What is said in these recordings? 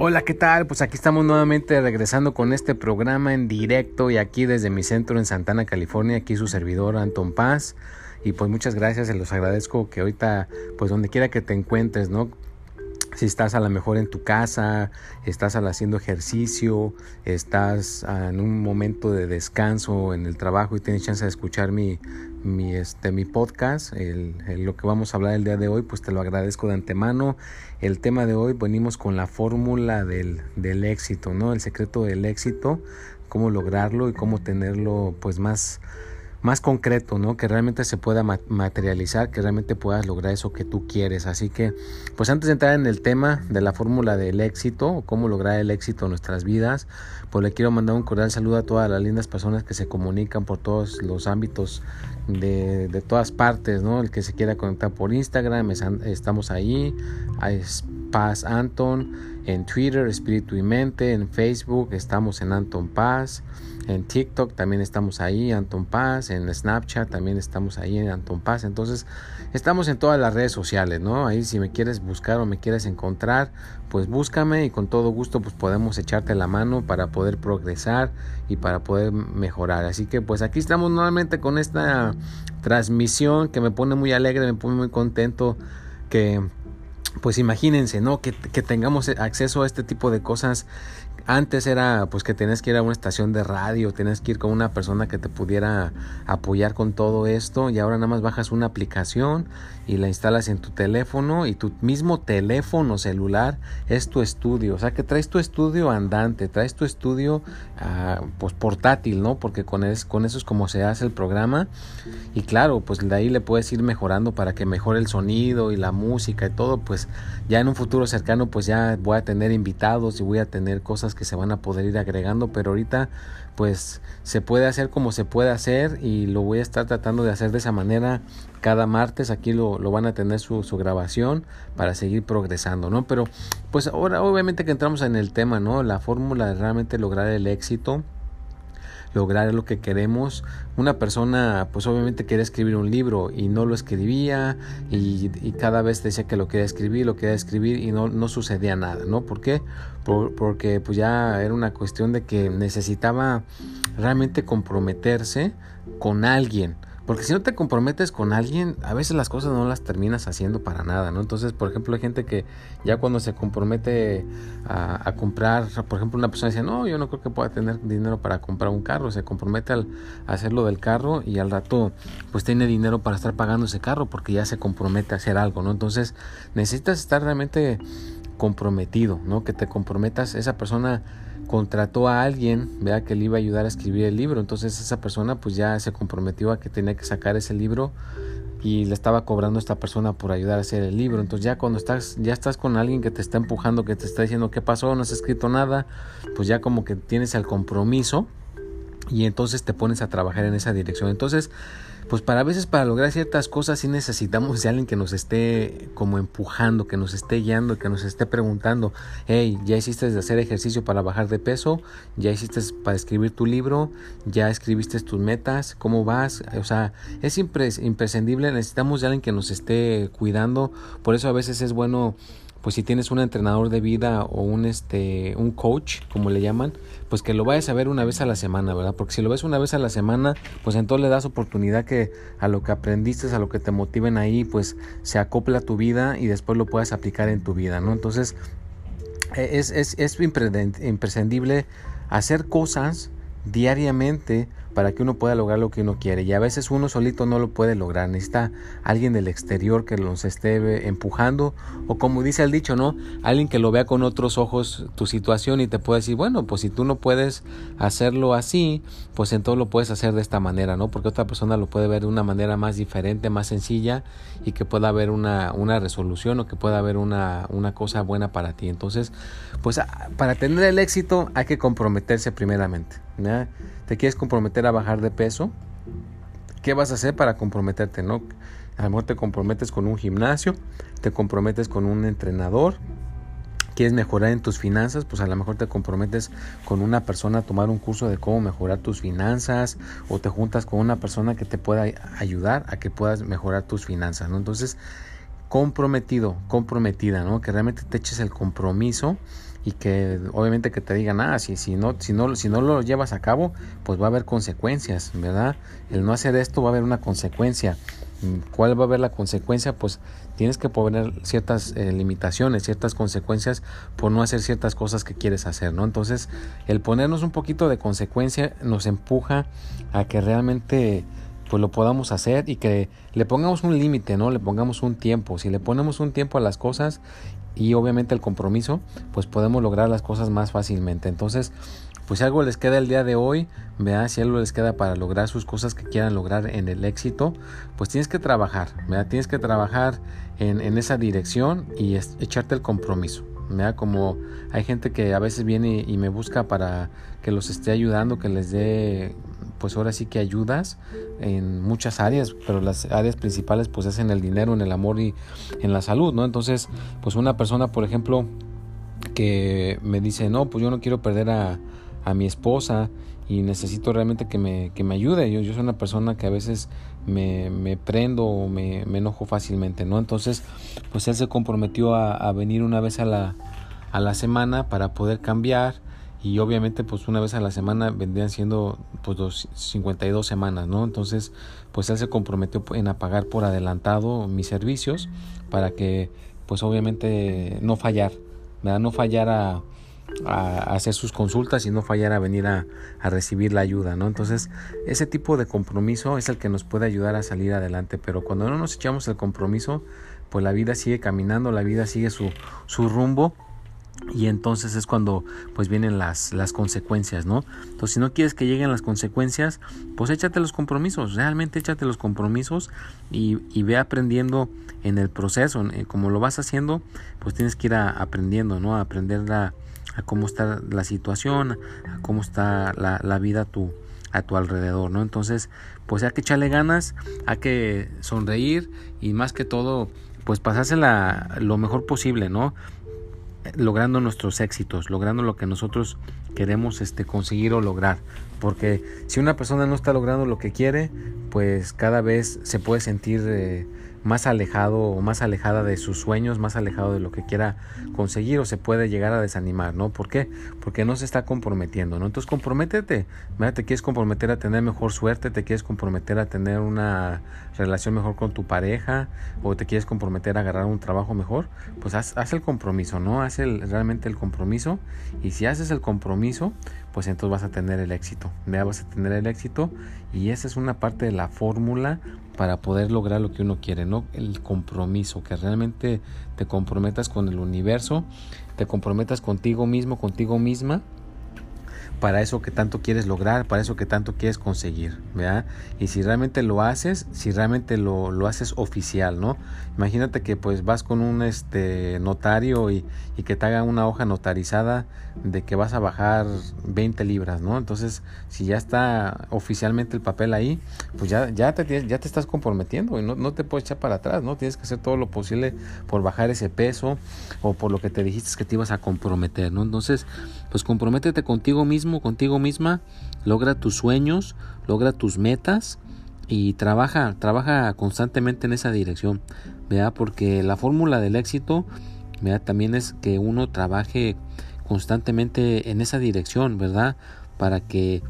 Hola, ¿qué tal? Pues aquí estamos nuevamente regresando con este programa en directo y aquí desde mi centro en Santana, California, aquí su servidor Anton Paz. Y pues muchas gracias, se los agradezco que ahorita, pues donde quiera que te encuentres, ¿no? Si estás a lo mejor en tu casa, estás haciendo ejercicio, estás en un momento de descanso en el trabajo y tienes chance de escuchar mi, mi, este, mi podcast, lo que vamos a hablar el día de hoy, pues te lo agradezco de antemano. El tema de hoy venimos con la fórmula del, del éxito, ¿no? El secreto del éxito, cómo lograrlo y cómo tenerlo pues más más concreto, ¿no? Que realmente se pueda materializar, que realmente puedas lograr eso que tú quieres. Así que, pues antes de entrar en el tema de la fórmula del éxito, cómo lograr el éxito en nuestras vidas, pues le quiero mandar un cordial saludo a todas las lindas personas que se comunican por todos los ámbitos de, de todas partes, ¿no? El que se quiera conectar por Instagram, estamos ahí, Paz Anton, en Twitter, Espíritu y Mente, en Facebook, estamos en Anton Paz. En TikTok también estamos ahí, Anton Paz. En Snapchat también estamos ahí, en Anton Paz. Entonces, estamos en todas las redes sociales, ¿no? Ahí si me quieres buscar o me quieres encontrar, pues búscame y con todo gusto pues podemos echarte la mano para poder progresar y para poder mejorar. Así que pues aquí estamos nuevamente con esta transmisión que me pone muy alegre, me pone muy contento que pues imagínense, ¿no? Que, que, tengamos acceso a este tipo de cosas antes era pues que tenías que ir a una estación de radio, tenías que ir con una persona que te pudiera apoyar con todo esto y ahora nada más bajas una aplicación y la instalas en tu teléfono y tu mismo teléfono celular es tu estudio, o sea que traes tu estudio andante, traes tu estudio uh, pues portátil, ¿no? Porque con, es, con eso es como se hace el programa y claro, pues de ahí le puedes ir mejorando para que mejore el sonido y la música y todo, pues ya en un futuro cercano pues ya voy a tener invitados y voy a tener cosas que se van a poder ir agregando, pero ahorita pues se puede hacer como se puede hacer y lo voy a estar tratando de hacer de esa manera cada martes. Aquí lo, lo van a tener su, su, grabación para seguir progresando no pero pues ahora obviamente que entramos en el tema no la fórmula de realmente lograr el éxito lograr lo que queremos. Una persona pues obviamente quería escribir un libro y no lo escribía y, cada vez decía que lo quería escribir, lo quería escribir y no, no sucedía nada, ¿no? ¿Por qué? porque pues ya era una cuestión de que necesitaba realmente comprometerse con alguien porque si no te comprometes con alguien, a veces las cosas no las terminas haciendo para nada, ¿no? Entonces, por ejemplo, hay gente que ya cuando se compromete a, comprar, por ejemplo, una persona dice, no, yo no creo que pueda tener dinero para comprar un carro, se compromete al, a hacerlo del carro y al rato pues tiene dinero para estar pagando ese carro porque ya se compromete a hacer algo, ¿no? Entonces, necesitas estar realmente comprometido, ¿no? Que te comprometas, esa persona contrató a alguien, vea que le iba a ayudar a escribir el libro, entonces esa persona pues ya se comprometió a que tenía que sacar ese libro y le estaba cobrando a esta persona por ayudar a hacer el libro. Entonces ya cuando estás ya estás con alguien que te está empujando, que te está diciendo qué pasó, no has escrito nada, pues ya como que tienes el compromiso y entonces te pones a trabajar en esa dirección. Entonces, pues para veces para lograr ciertas cosas sí necesitamos de alguien que nos esté como empujando, que nos esté guiando, que nos esté preguntando, hey, ya hiciste de hacer ejercicio para bajar de peso, ya hiciste para escribir tu libro, ya escribiste tus metas, cómo vas, o sea, es imprescindible, necesitamos de alguien que nos esté cuidando, por eso a veces es bueno pues si tienes un entrenador de vida o un este un coach como le llaman pues que lo vayas a ver una vez a la semana verdad porque si lo ves una vez a la semana pues entonces le das oportunidad que a lo que aprendiste a lo que te motiven ahí pues se acopla a tu vida y después lo puedas aplicar en tu vida no entonces e, es, es, es imprescindible hacer cosas diariamente para que uno pueda lograr lo que uno quiere. Y a veces uno solito no lo puede lograr. Necesita alguien del exterior que los esté empujando. O como dice el dicho, ¿no? Alguien que lo vea con otros ojos tu situación y te puede decir, bueno, pues si tú no puedes hacerlo así, pues entonces lo puedes hacer de esta manera, ¿no? Porque otra persona lo puede ver de una manera más diferente, más sencilla y que pueda haber una, una resolución o que pueda haber una, una cosa buena para ti. Entonces, pues para tener el éxito hay que comprometerse primeramente. ¿Te quieres comprometer a bajar de peso? ¿Qué vas a hacer para comprometerte? ¿no? A lo mejor te comprometes con un gimnasio, te comprometes con un entrenador, quieres mejorar en tus finanzas, pues a lo mejor te comprometes con una persona a tomar un curso de cómo mejorar tus finanzas o te juntas con una persona que te pueda ayudar a que puedas mejorar tus finanzas, ¿no? Entonces, comprometido, comprometida, ¿no? Que realmente te eches el compromiso y que obviamente que te digan, ah, si, si, no, si, no, si no lo llevas a cabo, pues va a haber consecuencias, ¿verdad? El no hacer esto va a haber una consecuencia. ¿Cuál va a haber la consecuencia? Pues tienes que poner ciertas eh, limitaciones, ciertas consecuencias por no hacer ciertas cosas que quieres hacer, ¿no? Entonces, el ponernos un poquito de consecuencia nos empuja a que realmente pues lo podamos hacer y que le pongamos un límite, ¿no? Le pongamos un tiempo. Si le ponemos un tiempo a las cosas y obviamente el compromiso, pues podemos lograr las cosas más fácilmente. Entonces, pues si algo les queda el día de hoy, vea si algo les queda para lograr sus cosas que quieran lograr en el éxito, pues tienes que trabajar, ¿verdad? Tienes que trabajar en, en esa dirección y echarte el compromiso. ¿verdad? Como hay gente que a veces viene y me busca para que los esté ayudando, que les dé pues ahora sí que ayudas en muchas áreas, pero las áreas principales pues es en el dinero, en el amor y en la salud, ¿no? Entonces, pues una persona, por ejemplo, que me dice, no, pues yo no quiero perder a, a mi esposa y necesito realmente que me, que me ayude. Yo, soy una persona que a veces me, me prendo o me, me, enojo fácilmente, ¿no? Entonces, pues él se comprometió a, a venir una vez a la, a la semana para poder cambiar y obviamente pues una vez a la semana vendrían siendo pues dos, 52 semanas, ¿no? Entonces pues él se comprometió en pagar por adelantado mis servicios para que pues obviamente no fallar, ¿verdad? No fallar a, hacer sus consultas y no fallar a venir a, a, recibir la ayuda, ¿no? Entonces ese tipo de compromiso es el que nos puede ayudar a salir adelante, pero cuando no nos echamos el compromiso pues la vida sigue caminando, la vida sigue su, su rumbo y entonces es cuando pues vienen las, las consecuencias, ¿no? Entonces si no quieres que lleguen las consecuencias, pues échate los compromisos, realmente échate los compromisos y, y ve aprendiendo en el proceso, como lo vas haciendo, pues tienes que ir aprendiendo, ¿no? A aprender a cómo está la situación, a cómo está la, la vida a tu, a tu alrededor, ¿no? Entonces, pues hay que echarle ganas, hay que sonreír y más que todo, pues pasársela lo mejor posible, ¿no? Logrando nuestros éxitos, logrando lo que nosotros queremos este, conseguir o lograr. Porque si una persona no está logrando lo que quiere, pues cada vez se puede sentir eh, más alejado o más alejada de sus sueños, más alejado de lo que quiera conseguir o se puede llegar a desanimar, ¿no? ¿Por qué? Porque no se está comprometiendo, ¿no? Entonces comprométete, te quieres comprometer a tener mejor suerte, te quieres comprometer a tener una relación mejor con tu pareja o te quieres comprometer a agarrar un trabajo mejor, pues haz, haz el compromiso, ¿no? Haz el, realmente el compromiso y si haces el compromiso, pues entonces vas a tener el éxito, ¿ya? vas a tener el éxito y esa es una parte de la fórmula para poder lograr lo que uno quiere, ¿no? El compromiso, que realmente te comprometas con el universo, te comprometas contigo mismo, contigo misma para eso que tanto quieres lograr, para eso que tanto quieres conseguir, ¿verdad? Y si realmente lo haces, si realmente lo, lo haces oficial, ¿no? Imagínate que pues vas con un este notario y, y, que te haga una hoja notarizada de que vas a bajar 20 libras, ¿no? Entonces, si ya está oficialmente el papel ahí, pues ya, ya, te, ya te estás comprometiendo y no, no te puedes echar para atrás, ¿no? Tienes que hacer todo lo posible por bajar ese peso o por lo que te dijiste que te ibas a comprometer, ¿no? Entonces, pues comprométete contigo mismo contigo misma, logra tus sueños, logra tus metas y trabaja, trabaja constantemente en esa dirección, ¿verdad? Porque la fórmula del éxito, ¿verdad? También es que uno trabaje constantemente en esa dirección, ¿verdad? Para que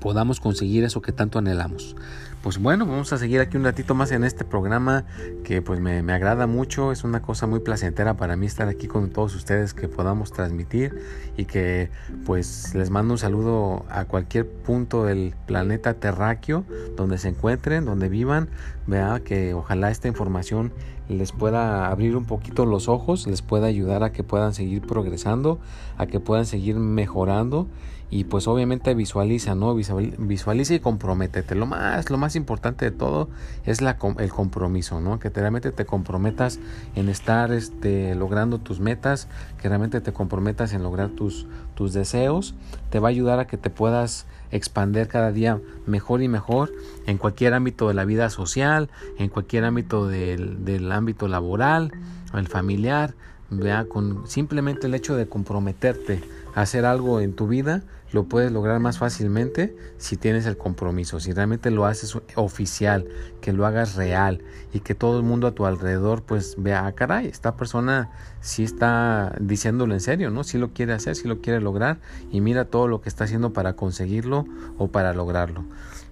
podamos conseguir eso que tanto anhelamos pues bueno, vamos a seguir aquí un ratito más en este programa que pues me, me, agrada mucho, es una cosa muy placentera para mí estar aquí con todos ustedes que podamos transmitir y que pues les mando un saludo a cualquier punto del planeta terráqueo donde se encuentren, donde vivan, vea que ojalá esta información les pueda abrir un poquito los ojos, les pueda ayudar a que puedan seguir progresando, a que puedan seguir mejorando y pues obviamente visualiza, ¿no? Visualiza y comprométete. Lo más, lo más importante de todo es la, el compromiso, ¿no? Que realmente te comprometas en estar este, logrando tus metas, que realmente te comprometas en lograr tus, tus deseos. Te va a ayudar a que te puedas expander cada día mejor y mejor en cualquier ámbito de la vida social, en cualquier ámbito del, del ámbito laboral, el familiar, vea, con simplemente el hecho de comprometerte a hacer algo en tu vida, lo puedes lograr más fácilmente si tienes el compromiso, si realmente lo haces oficial, que lo hagas real y que todo el mundo a tu alrededor pues vea, ah, caray, esta persona sí está diciéndolo en serio, ¿no? Si lo quiere hacer, si lo quiere lograr y mira todo lo que está haciendo para conseguirlo o para lograrlo.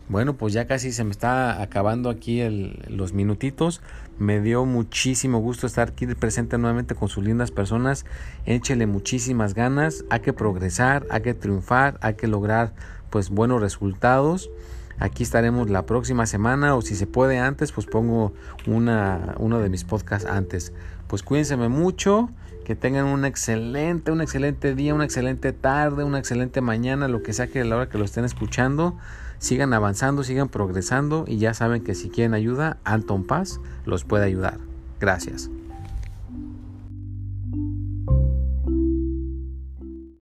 Bueno, pues ya casi se me está acabando aquí los minutitos. Me dio muchísimo gusto estar aquí presente nuevamente con sus lindas personas. Échele muchísimas ganas. Hay que progresar, hay que triunfar, hay que lograr pues buenos resultados. Aquí estaremos la próxima semana o si se puede antes, pues pongo una, uno de mis podcasts antes. Pues cuídense mucho, que tengan un excelente, un excelente día, una excelente tarde, una excelente mañana, lo que sea que la hora que lo estén escuchando sigan avanzando, sigan progresando y ya saben que si quieren ayuda, Anton Paz los puede ayudar. Gracias.